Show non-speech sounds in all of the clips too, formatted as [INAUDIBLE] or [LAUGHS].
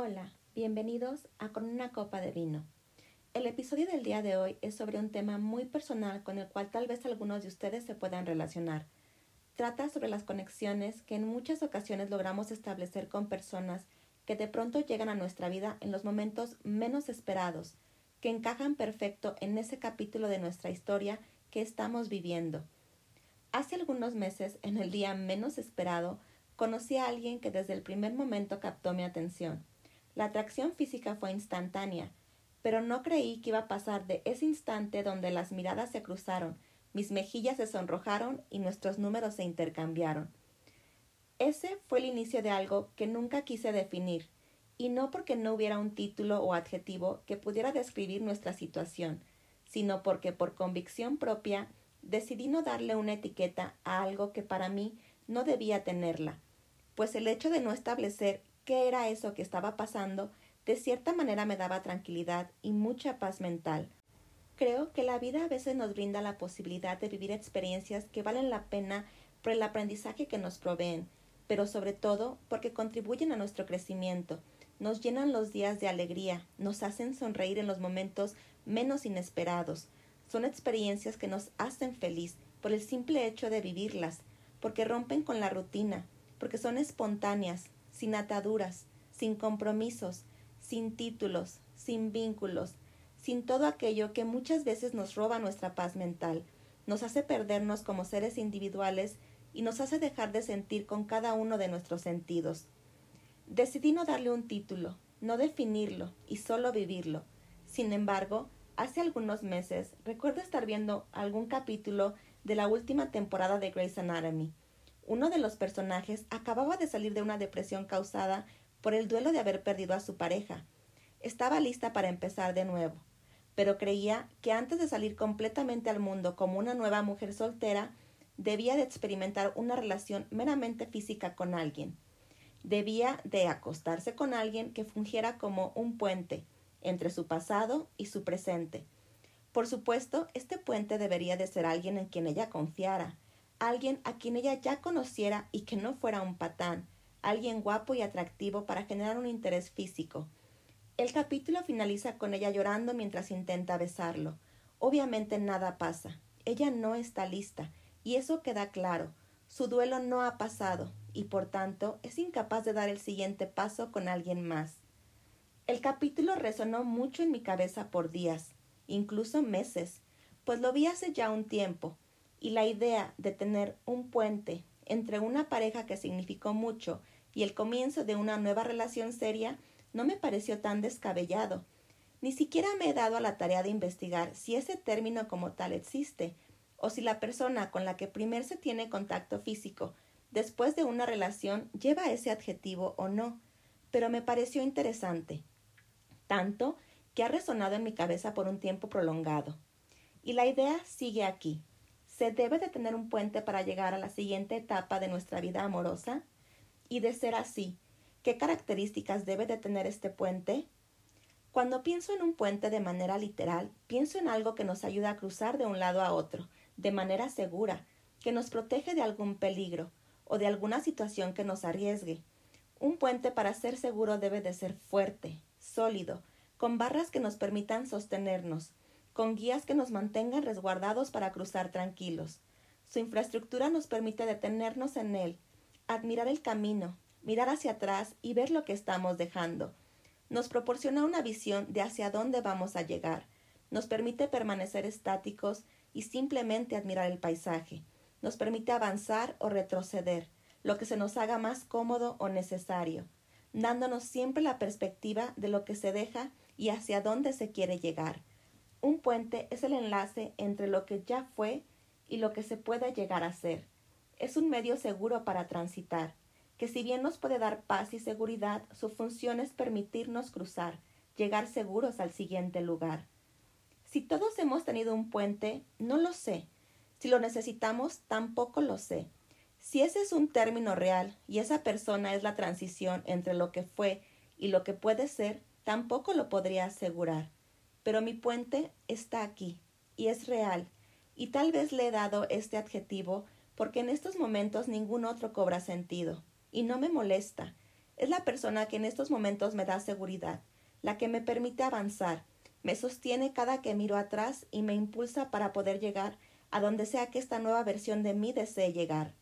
Hola, bienvenidos a Con una copa de vino. El episodio del día de hoy es sobre un tema muy personal con el cual tal vez algunos de ustedes se puedan relacionar. Trata sobre las conexiones que en muchas ocasiones logramos establecer con personas que de pronto llegan a nuestra vida en los momentos menos esperados, que encajan perfecto en ese capítulo de nuestra historia que estamos viviendo. Hace algunos meses, en el día menos esperado, conocí a alguien que desde el primer momento captó mi atención. La atracción física fue instantánea, pero no creí que iba a pasar de ese instante donde las miradas se cruzaron, mis mejillas se sonrojaron y nuestros números se intercambiaron. Ese fue el inicio de algo que nunca quise definir, y no porque no hubiera un título o adjetivo que pudiera describir nuestra situación, sino porque por convicción propia decidí no darle una etiqueta a algo que para mí no debía tenerla, pues el hecho de no establecer qué era eso que estaba pasando de cierta manera me daba tranquilidad y mucha paz mental. Creo que la vida a veces nos brinda la posibilidad de vivir experiencias que valen la pena por el aprendizaje que nos proveen, pero sobre todo porque contribuyen a nuestro crecimiento, nos llenan los días de alegría, nos hacen sonreír en los momentos menos inesperados. Son experiencias que nos hacen feliz por el simple hecho de vivirlas, porque rompen con la rutina, porque son espontáneas, sin ataduras, sin compromisos, sin títulos, sin vínculos, sin todo aquello que muchas veces nos roba nuestra paz mental, nos hace perdernos como seres individuales y nos hace dejar de sentir con cada uno de nuestros sentidos. Decidí no darle un título, no definirlo y solo vivirlo. Sin embargo, hace algunos meses recuerdo estar viendo algún capítulo de la última temporada de Grey's Anatomy. Uno de los personajes acababa de salir de una depresión causada por el duelo de haber perdido a su pareja. Estaba lista para empezar de nuevo, pero creía que antes de salir completamente al mundo como una nueva mujer soltera, debía de experimentar una relación meramente física con alguien. Debía de acostarse con alguien que fungiera como un puente entre su pasado y su presente. Por supuesto, este puente debería de ser alguien en quien ella confiara, alguien a quien ella ya conociera y que no fuera un patán, alguien guapo y atractivo para generar un interés físico. El capítulo finaliza con ella llorando mientras intenta besarlo. Obviamente nada pasa. Ella no está lista, y eso queda claro. Su duelo no ha pasado, y por tanto es incapaz de dar el siguiente paso con alguien más. El capítulo resonó mucho en mi cabeza por días, incluso meses, pues lo vi hace ya un tiempo, y la idea de tener un puente entre una pareja que significó mucho y el comienzo de una nueva relación seria no me pareció tan descabellado. Ni siquiera me he dado a la tarea de investigar si ese término como tal existe, o si la persona con la que primero se tiene contacto físico después de una relación lleva ese adjetivo o no, pero me pareció interesante, tanto que ha resonado en mi cabeza por un tiempo prolongado. Y la idea sigue aquí. ¿Se debe de tener un puente para llegar a la siguiente etapa de nuestra vida amorosa? Y de ser así, ¿qué características debe de tener este puente? Cuando pienso en un puente de manera literal, pienso en algo que nos ayuda a cruzar de un lado a otro, de manera segura, que nos protege de algún peligro o de alguna situación que nos arriesgue. Un puente para ser seguro debe de ser fuerte, sólido, con barras que nos permitan sostenernos, con guías que nos mantengan resguardados para cruzar tranquilos. Su infraestructura nos permite detenernos en él, admirar el camino, mirar hacia atrás y ver lo que estamos dejando. Nos proporciona una visión de hacia dónde vamos a llegar. Nos permite permanecer estáticos y simplemente admirar el paisaje. Nos permite avanzar o retroceder, lo que se nos haga más cómodo o necesario, dándonos siempre la perspectiva de lo que se deja y hacia dónde se quiere llegar. Un puente es el enlace entre lo que ya fue y lo que se puede llegar a ser. Es un medio seguro para transitar, que si bien nos puede dar paz y seguridad, su función es permitirnos cruzar, llegar seguros al siguiente lugar. Si todos hemos tenido un puente, no lo sé. Si lo necesitamos, tampoco lo sé. Si ese es un término real y esa persona es la transición entre lo que fue y lo que puede ser, tampoco lo podría asegurar pero mi puente está aquí y es real, y tal vez le he dado este adjetivo porque en estos momentos ningún otro cobra sentido, y no me molesta. Es la persona que en estos momentos me da seguridad, la que me permite avanzar, me sostiene cada que miro atrás y me impulsa para poder llegar a donde sea que esta nueva versión de mí desee llegar.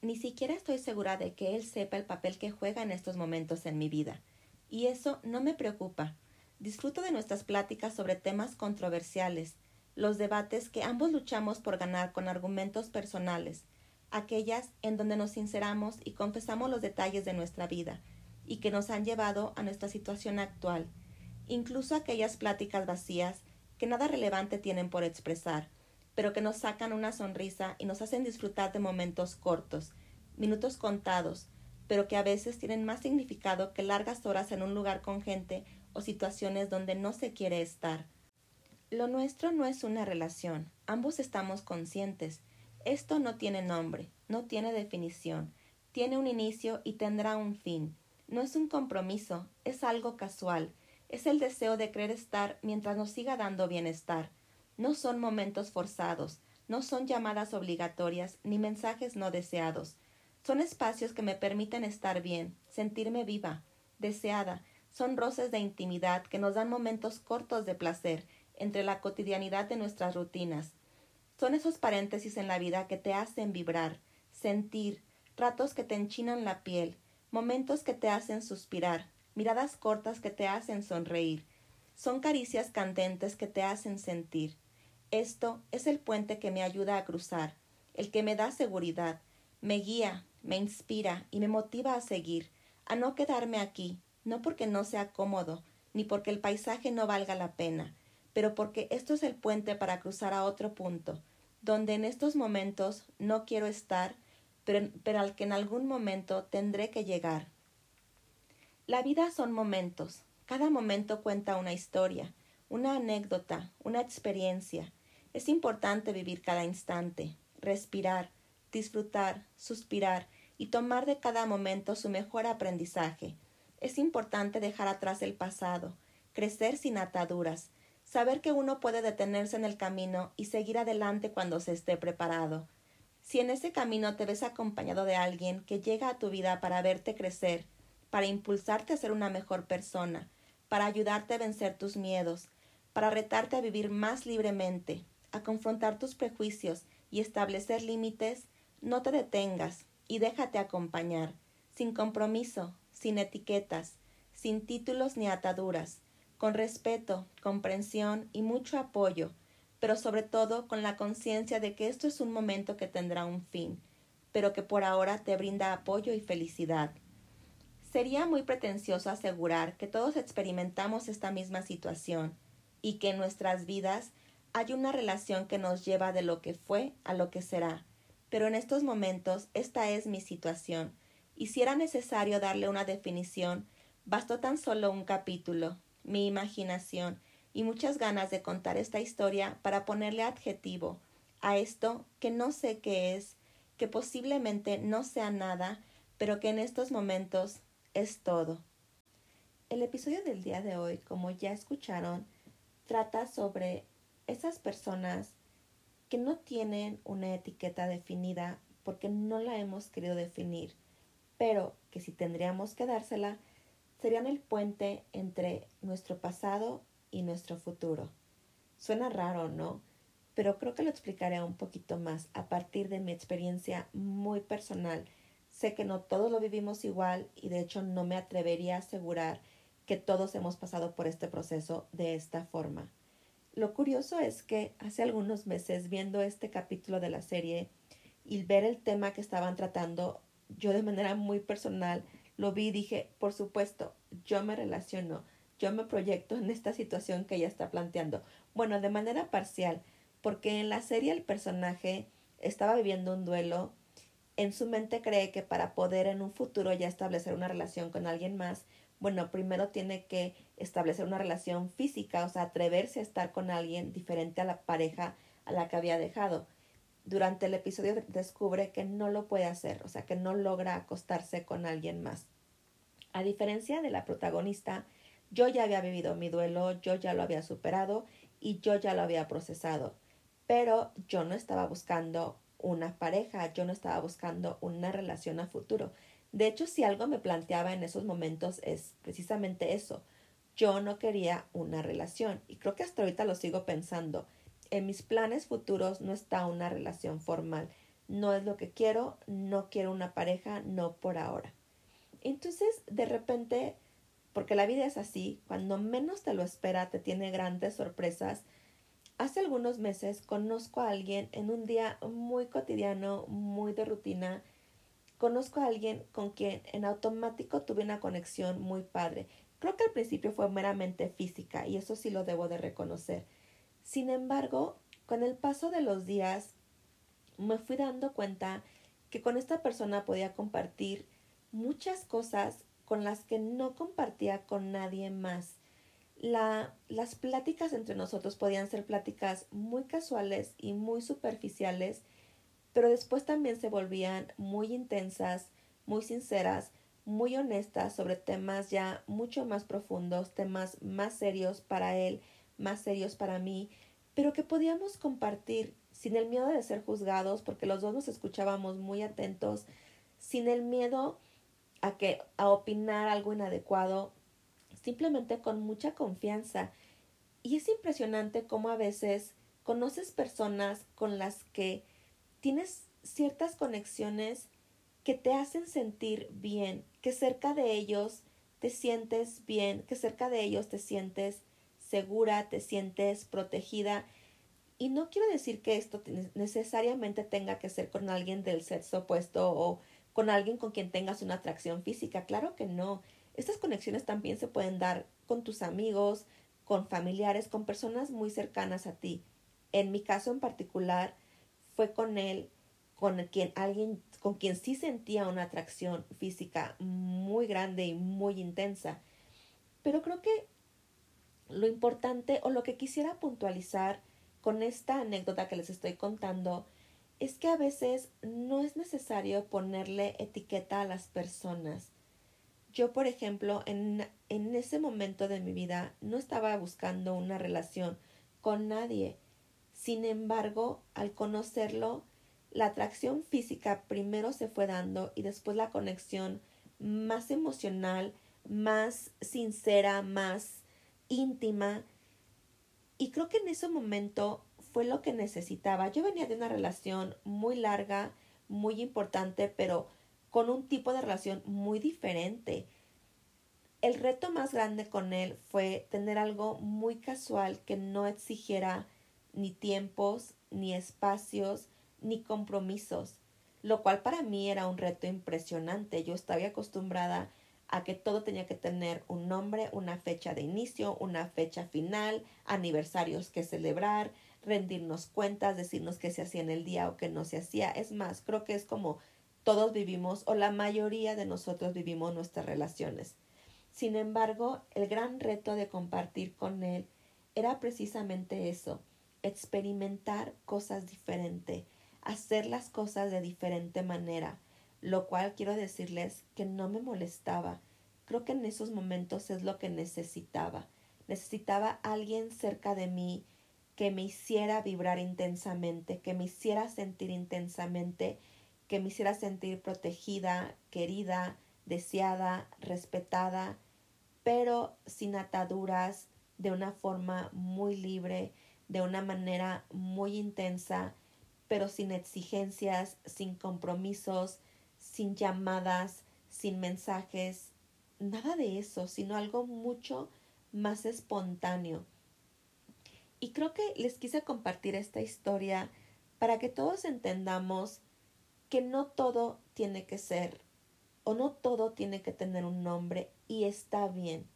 Ni siquiera estoy segura de que él sepa el papel que juega en estos momentos en mi vida, y eso no me preocupa. Disfruto de nuestras pláticas sobre temas controversiales, los debates que ambos luchamos por ganar con argumentos personales, aquellas en donde nos sinceramos y confesamos los detalles de nuestra vida y que nos han llevado a nuestra situación actual, incluso aquellas pláticas vacías que nada relevante tienen por expresar, pero que nos sacan una sonrisa y nos hacen disfrutar de momentos cortos, minutos contados, pero que a veces tienen más significado que largas horas en un lugar con gente o situaciones donde no se quiere estar. Lo nuestro no es una relación, ambos estamos conscientes, esto no tiene nombre, no tiene definición, tiene un inicio y tendrá un fin. No es un compromiso, es algo casual, es el deseo de querer estar mientras nos siga dando bienestar. No son momentos forzados, no son llamadas obligatorias ni mensajes no deseados. Son espacios que me permiten estar bien, sentirme viva, deseada. Son roces de intimidad que nos dan momentos cortos de placer entre la cotidianidad de nuestras rutinas. Son esos paréntesis en la vida que te hacen vibrar, sentir, ratos que te enchinan la piel, momentos que te hacen suspirar, miradas cortas que te hacen sonreír. Son caricias candentes que te hacen sentir. Esto es el puente que me ayuda a cruzar, el que me da seguridad, me guía, me inspira y me motiva a seguir, a no quedarme aquí, no porque no sea cómodo, ni porque el paisaje no valga la pena, pero porque esto es el puente para cruzar a otro punto, donde en estos momentos no quiero estar, pero, pero, al que en algún momento tendré que llegar. La vida son momentos, cada momento cuenta una historia, una anécdota, una experiencia. Es importante vivir cada instante, respirar, disfrutar, suspirar y tomar de cada momento su mejor aprendizaje. Es importante dejar atrás el pasado, crecer sin ataduras, saber que uno puede detenerse en el camino y seguir adelante cuando se esté preparado. Si en ese camino te ves acompañado de alguien que llega a tu vida para verte crecer, para impulsarte a ser una mejor persona, para ayudarte a vencer tus miedos, para retarte a vivir más libremente, a confrontar tus prejuicios y establecer límites, no te detengas y déjate acompañar, sin compromiso, sin etiquetas, sin títulos ni ataduras, con respeto, comprensión y mucho apoyo, pero sobre todo con la conciencia de que esto es un momento que tendrá un fin, pero que por ahora te brinda apoyo y felicidad. Sería muy pretencioso asegurar que todos experimentamos esta misma situación y que en nuestras vidas hay una relación que nos lleva de lo que fue a lo que será, pero en estos momentos esta es mi situación, y si era necesario darle una definición, bastó tan solo un capítulo, mi imaginación y muchas ganas de contar esta historia para ponerle adjetivo a esto que no sé qué es, que posiblemente no sea nada, pero que en estos momentos es todo. El episodio del día de hoy, como ya escucharon, trata sobre esas personas que no tienen una etiqueta definida porque no la hemos querido definir, pero que si tendríamos que dársela, serían el puente entre nuestro pasado y nuestro futuro. Suena raro, ¿no? Pero creo que lo explicaré un poquito más a partir de mi experiencia muy personal. Sé que no todos lo vivimos igual y de hecho no me atrevería a asegurar que todos hemos pasado por este proceso de esta forma. Lo curioso es que hace algunos meses viendo este capítulo de la serie y ver el tema que estaban tratando, yo de manera muy personal lo vi y dije, por supuesto, yo me relaciono, yo me proyecto en esta situación que ella está planteando. Bueno, de manera parcial, porque en la serie el personaje estaba viviendo un duelo, en su mente cree que para poder en un futuro ya establecer una relación con alguien más, bueno, primero tiene que establecer una relación física, o sea, atreverse a estar con alguien diferente a la pareja a la que había dejado. Durante el episodio descubre que no lo puede hacer, o sea, que no logra acostarse con alguien más. A diferencia de la protagonista, yo ya había vivido mi duelo, yo ya lo había superado y yo ya lo había procesado. Pero yo no estaba buscando una pareja, yo no estaba buscando una relación a futuro. De hecho, si algo me planteaba en esos momentos es precisamente eso. Yo no quería una relación y creo que hasta ahorita lo sigo pensando. En mis planes futuros no está una relación formal. No es lo que quiero, no quiero una pareja, no por ahora. Entonces, de repente, porque la vida es así, cuando menos te lo espera, te tiene grandes sorpresas. Hace algunos meses conozco a alguien en un día muy cotidiano, muy de rutina. Conozco a alguien con quien en automático tuve una conexión muy padre. Creo que al principio fue meramente física y eso sí lo debo de reconocer. Sin embargo, con el paso de los días me fui dando cuenta que con esta persona podía compartir muchas cosas con las que no compartía con nadie más. La, las pláticas entre nosotros podían ser pláticas muy casuales y muy superficiales, pero después también se volvían muy intensas, muy sinceras, muy honestas sobre temas ya mucho más profundos, temas más serios para él, más serios para mí, pero que podíamos compartir sin el miedo de ser juzgados, porque los dos nos escuchábamos muy atentos, sin el miedo a que a opinar algo inadecuado, simplemente con mucha confianza. Y es impresionante cómo a veces conoces personas con las que tienes ciertas conexiones que te hacen sentir bien, que cerca de ellos te sientes bien, que cerca de ellos te sientes segura, te sientes protegida. Y no quiero decir que esto necesariamente tenga que ser con alguien del sexo opuesto o con alguien con quien tengas una atracción física. Claro que no. Estas conexiones también se pueden dar con tus amigos, con familiares, con personas muy cercanas a ti. En mi caso en particular fue con él, con quien alguien, con quien sí sentía una atracción física muy grande y muy intensa. Pero creo que lo importante o lo que quisiera puntualizar con esta anécdota que les estoy contando es que a veces no es necesario ponerle etiqueta a las personas. Yo, por ejemplo, en, en ese momento de mi vida no estaba buscando una relación con nadie. Sin embargo, al conocerlo, la atracción física primero se fue dando y después la conexión más emocional, más sincera, más íntima. Y creo que en ese momento fue lo que necesitaba. Yo venía de una relación muy larga, muy importante, pero con un tipo de relación muy diferente. El reto más grande con él fue tener algo muy casual que no exigiera ni tiempos, ni espacios, ni compromisos, lo cual para mí era un reto impresionante. Yo estaba acostumbrada a que todo tenía que tener un nombre, una fecha de inicio, una fecha final, aniversarios que celebrar, rendirnos cuentas, decirnos qué se hacía en el día o qué no se hacía. Es más, creo que es como todos vivimos o la mayoría de nosotros vivimos nuestras relaciones. Sin embargo, el gran reto de compartir con él era precisamente eso, experimentar cosas diferentes, hacer las cosas de diferente manera, lo cual quiero decirles que no me molestaba. Creo que en esos momentos es lo que necesitaba. Necesitaba alguien cerca de mí que me hiciera vibrar intensamente, que me hiciera sentir intensamente, que me hiciera sentir protegida, querida, deseada, respetada, pero sin ataduras, de una forma muy libre, de una manera muy intensa, pero sin exigencias, sin compromisos, sin llamadas, sin mensajes, nada de eso, sino algo mucho más espontáneo. Y creo que les quise compartir esta historia para que todos entendamos que no todo tiene que ser o no todo tiene que tener un nombre y está bien.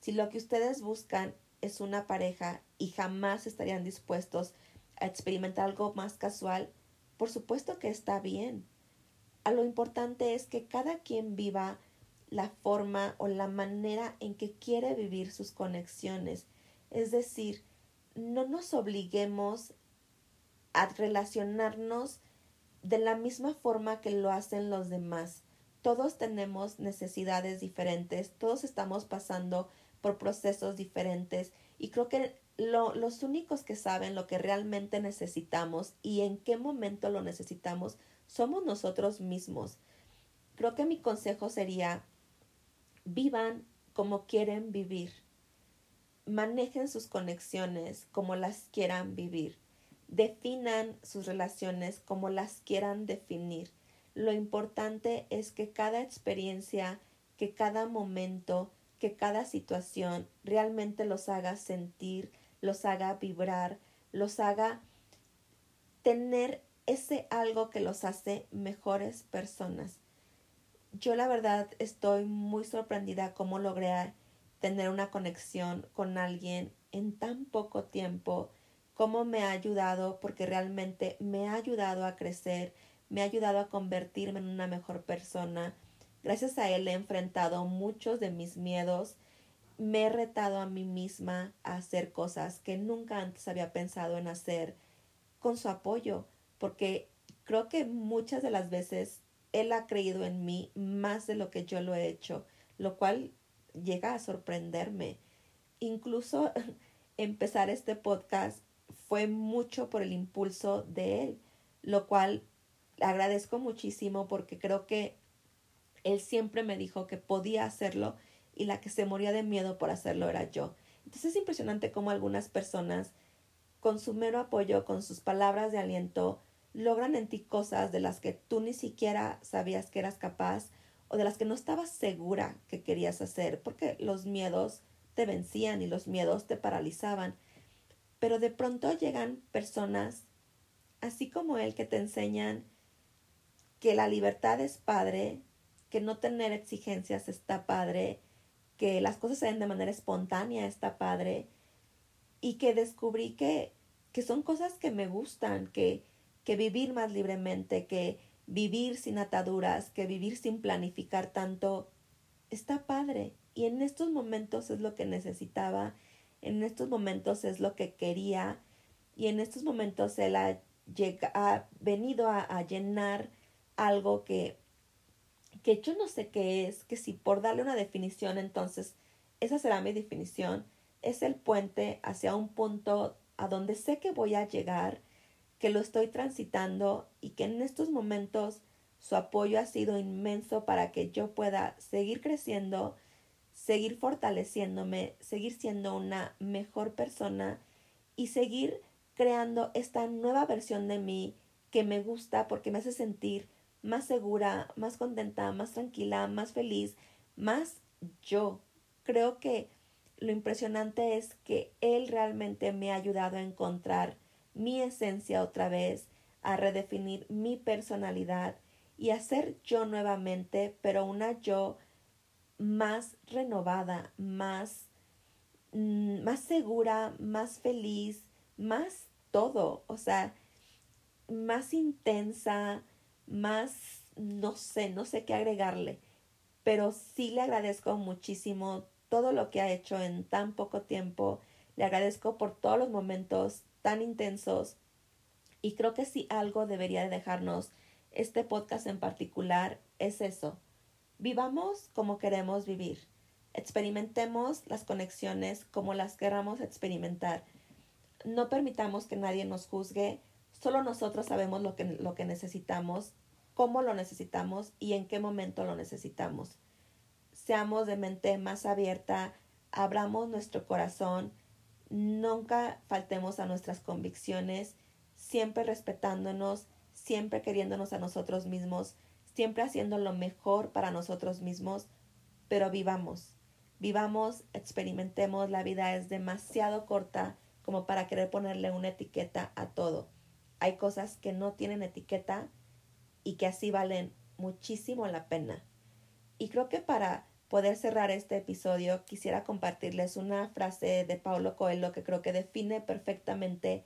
Si lo que ustedes buscan es una pareja y jamás estarían dispuestos a experimentar algo más casual, por supuesto que está bien. A lo importante es que cada quien viva la forma o la manera en que quiere vivir sus conexiones. Es decir, no nos obliguemos a relacionarnos de la misma forma que lo hacen los demás. Todos tenemos necesidades diferentes, todos estamos pasando por procesos diferentes y creo que los únicos que saben lo que realmente necesitamos y en qué momento lo necesitamos somos nosotros mismos. creo que mi consejo sería, vivan como quieren vivir. Manejen sus conexiones como las quieran vivir. Definan sus relaciones como las quieran definir. Lo importante es que cada experiencia, que cada momento, que cada situación realmente los haga sentir, los haga vibrar, los haga tener ese algo que los hace mejores personas. Yo la verdad estoy muy sorprendida cómo logré tener una conexión con alguien en tan poco tiempo, cómo me ha ayudado, porque realmente me ha ayudado a crecer, me ha ayudado a convertirme en una mejor persona. Gracias a él he enfrentado muchos de mis miedos, me he retado a mí misma a hacer cosas que nunca antes había pensado en hacer con su apoyo, porque creo que muchas de las veces él ha creído en mí más de lo que yo lo he hecho, lo cual llega a sorprenderme. Incluso [LAUGHS] empezar este podcast fue mucho por el impulso de él, lo cual agradezco muchísimo porque creo que él siempre me dijo que podía hacerlo y la que se moría de miedo por hacerlo era yo. Entonces es impresionante cómo algunas personas, con su mero apoyo, con sus palabras de aliento, logran en ti cosas de las que tú ni siquiera sabías que eras capaz o de las que no estabas segura que querías hacer, porque los miedos te vencían y los miedos te paralizaban. Pero de pronto llegan personas, así como él, que te enseñan que la libertad es padre, que no tener exigencias está padre, que las cosas se den de manera espontánea está padre y que descubrí que, que son cosas que me gustan, que, que vivir más libremente, que vivir sin ataduras, que vivir sin planificar tanto, está padre. Y en estos momentos es lo que necesitaba, en estos momentos es lo que quería y en estos momentos él ha, ha venido a, a llenar algo que que yo no sé qué es, que si por darle una definición, entonces esa será mi definición, es el puente hacia un punto a donde sé que voy a llegar, que lo estoy transitando y que en estos momentos su apoyo ha sido inmenso para que yo pueda seguir creciendo, seguir fortaleciéndome, seguir siendo una mejor persona y seguir creando esta nueva versión de mí que me gusta porque me hace sentir más segura, más contenta, más tranquila, más feliz, más yo. Creo que lo impresionante es que Él realmente me ha ayudado a encontrar mi esencia otra vez, a redefinir mi personalidad y a ser yo nuevamente, pero una yo más renovada, más, mm, más segura, más feliz, más todo, o sea, más intensa, más, no sé, no sé qué agregarle, pero sí le agradezco muchísimo todo lo que ha hecho en tan poco tiempo, le agradezco por todos los momentos tan intensos y creo que si algo debería de dejarnos este podcast en particular es eso. Vivamos como queremos vivir. Experimentemos las conexiones como las queramos experimentar. No permitamos que nadie nos juzgue Solo nosotros sabemos lo que, lo que necesitamos, cómo lo necesitamos y en qué momento lo necesitamos. Seamos de mente más abierta, abramos nuestro corazón, nunca faltemos a nuestras convicciones, siempre respetándonos, siempre queriéndonos a nosotros mismos, siempre haciendo lo mejor para nosotros mismos, pero vivamos, vivamos, experimentemos, la vida es demasiado corta como para querer ponerle una etiqueta a todo. Hay cosas que no tienen etiqueta y que así valen muchísimo la pena. Y creo que para poder cerrar este episodio quisiera compartirles una frase de Paulo Coelho que creo que define perfectamente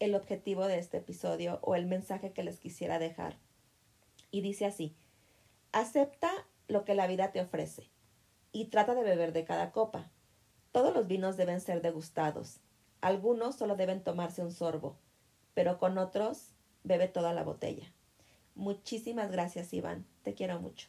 el objetivo de este episodio o el mensaje que les quisiera dejar. Y dice así, acepta lo que la vida te ofrece y trata de beber de cada copa. Todos los vinos deben ser degustados. Algunos solo deben tomarse un sorbo pero con otros bebe toda la botella. Muchísimas gracias, Iván. Te quiero mucho.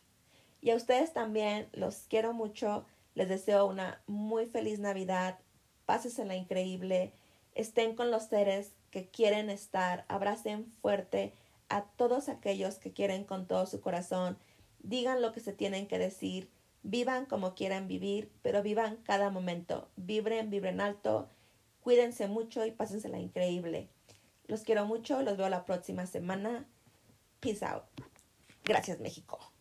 Y a ustedes también los quiero mucho. Les deseo una muy feliz Navidad. Pásesela increíble. Estén con los seres que quieren estar. Abracen fuerte a todos aquellos que quieren con todo su corazón. digan lo que se tienen que decir, vivan como quieran vivir, pero vivan cada momento, vibren, vibren alto, cuídense mucho y pásensela increíble. Los quiero mucho, los veo la próxima semana. Peace out. Gracias México.